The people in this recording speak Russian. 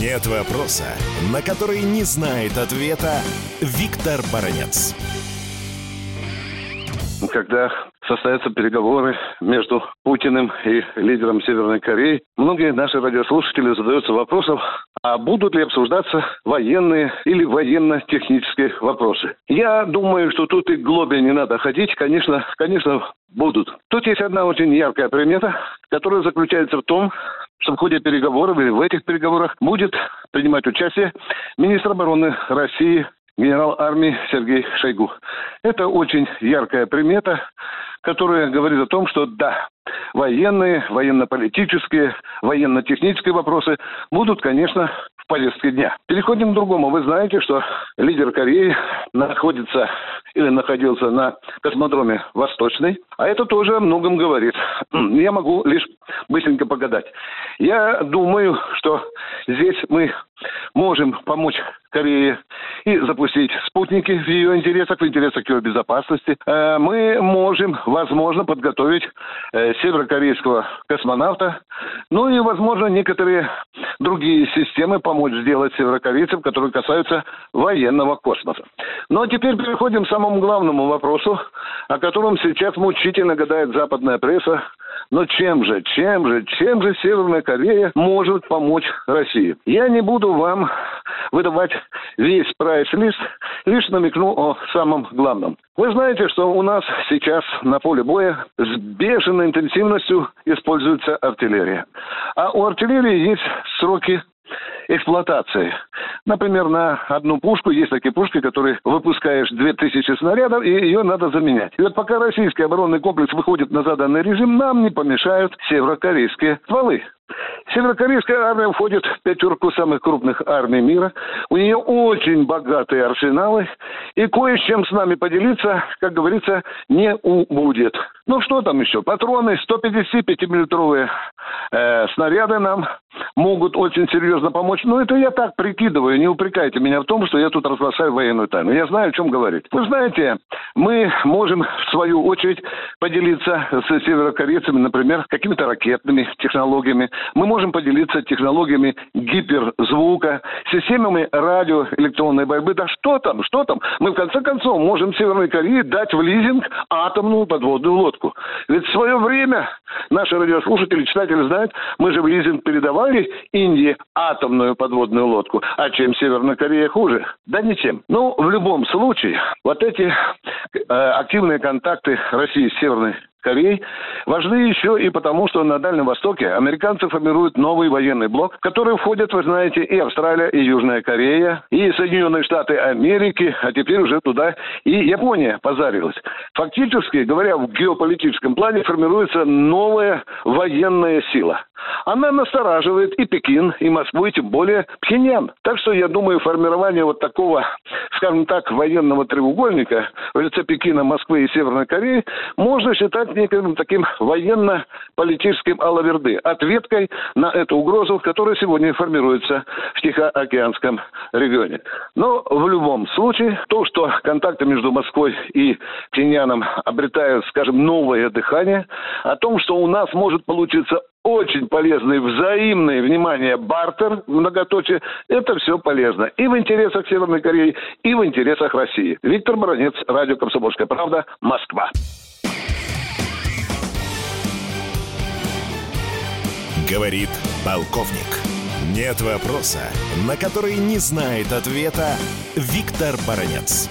Нет вопроса, на который не знает ответа Виктор Баранец. Когда состоятся переговоры между Путиным и лидером Северной Кореи, многие наши радиослушатели задаются вопросом, а будут ли обсуждаться военные или военно-технические вопросы. Я думаю, что тут и глобе не надо ходить. Конечно, конечно, будут. Тут есть одна очень яркая примета, которая заключается в том, что в ходе переговоров или в этих переговорах будет принимать участие министр обороны России генерал армии Сергей Шойгу. Это очень яркая примета, которая говорит о том, что да, военные, военно-политические, военно-технические вопросы будут, конечно, в повестке дня. Переходим к другому. Вы знаете, что лидер Кореи находится или находился на космодроме Восточный, а это тоже о многом говорит. Я могу лишь быстренько погадать. Я думаю, что здесь мы можем помочь Корее и запустить спутники в ее интересах, в интересах ее безопасности. Э, мы можем, возможно, подготовить э, северокорейского космонавта, ну и, возможно, некоторые другие системы помочь сделать северокорейцам, которые касаются военного космоса. Ну а теперь переходим к самому главному вопросу, о котором сейчас мучительно гадает западная пресса, но чем же, чем же, чем же Северная Корея может помочь России? Я не буду вам выдавать весь прайс-лист, лишь намекну о самом главном. Вы знаете, что у нас сейчас на поле боя с бешеной интенсивностью используется артиллерия. А у артиллерии есть сроки эксплуатации. Например, на одну пушку есть такие пушки, которые выпускаешь 2000 снарядов, и ее надо заменять. И вот пока российский оборонный комплекс выходит на заданный режим, нам не помешают северокорейские стволы. Северокорейская армия входит в пятерку самых крупных армий мира. У нее очень богатые арсеналы. И кое с чем с нами поделиться, как говорится, не будет. Ну что там еще? Патроны 155-миллиметровые э, снаряды нам могут очень серьезно помочь. Но это я так прикидываю. Не упрекайте меня в том, что я тут разглашаю военную тайну. Я знаю, о чем говорить. Вы знаете, мы можем, в свою очередь, поделиться с северокорейцами, например, какими-то ракетными технологиями. Мы можем поделиться технологиями гиперзвука, системами радиоэлектронной борьбы. Да что там, что там? Мы, в конце концов, можем Северной Корее дать в лизинг атомную подводную лодку. Ведь в свое время наши радиослушатели, читатели знают, мы же в лизинг передавали Индии атомную подводную лодку. А чем Северная Корея хуже? Да ничем. Ну, в любом случае, вот эти э, активные контакты России с Северной Кореи важны еще и потому, что на Дальнем Востоке американцы формируют новый военный блок, в который входят, вы знаете, и Австралия, и Южная Корея, и Соединенные Штаты Америки, а теперь уже туда и Япония позарилась. Фактически, говоря в геополитическом плане, формируется новая военная сила. Она настораживает и Пекин, и Москву, и тем более Пхеньян. Так что, я думаю, формирование вот такого, скажем так, военного треугольника в лице Пекина, Москвы и Северной Кореи можно считать неким таким военно-политическим алаверды, ответкой на эту угрозу, которая сегодня формируется в Тихоокеанском регионе. Но в любом случае, то, что контакты между Москвой и Тиньяном обретают, скажем, новое дыхание, о том, что у нас может получиться очень полезный взаимное внимание бартер, многоточие, это все полезно. И в интересах Северной Кореи, и в интересах России. Виктор Баранец, Радио «Комсомольская правда», Москва. Говорит полковник. Нет вопроса, на который не знает ответа Виктор Баранец.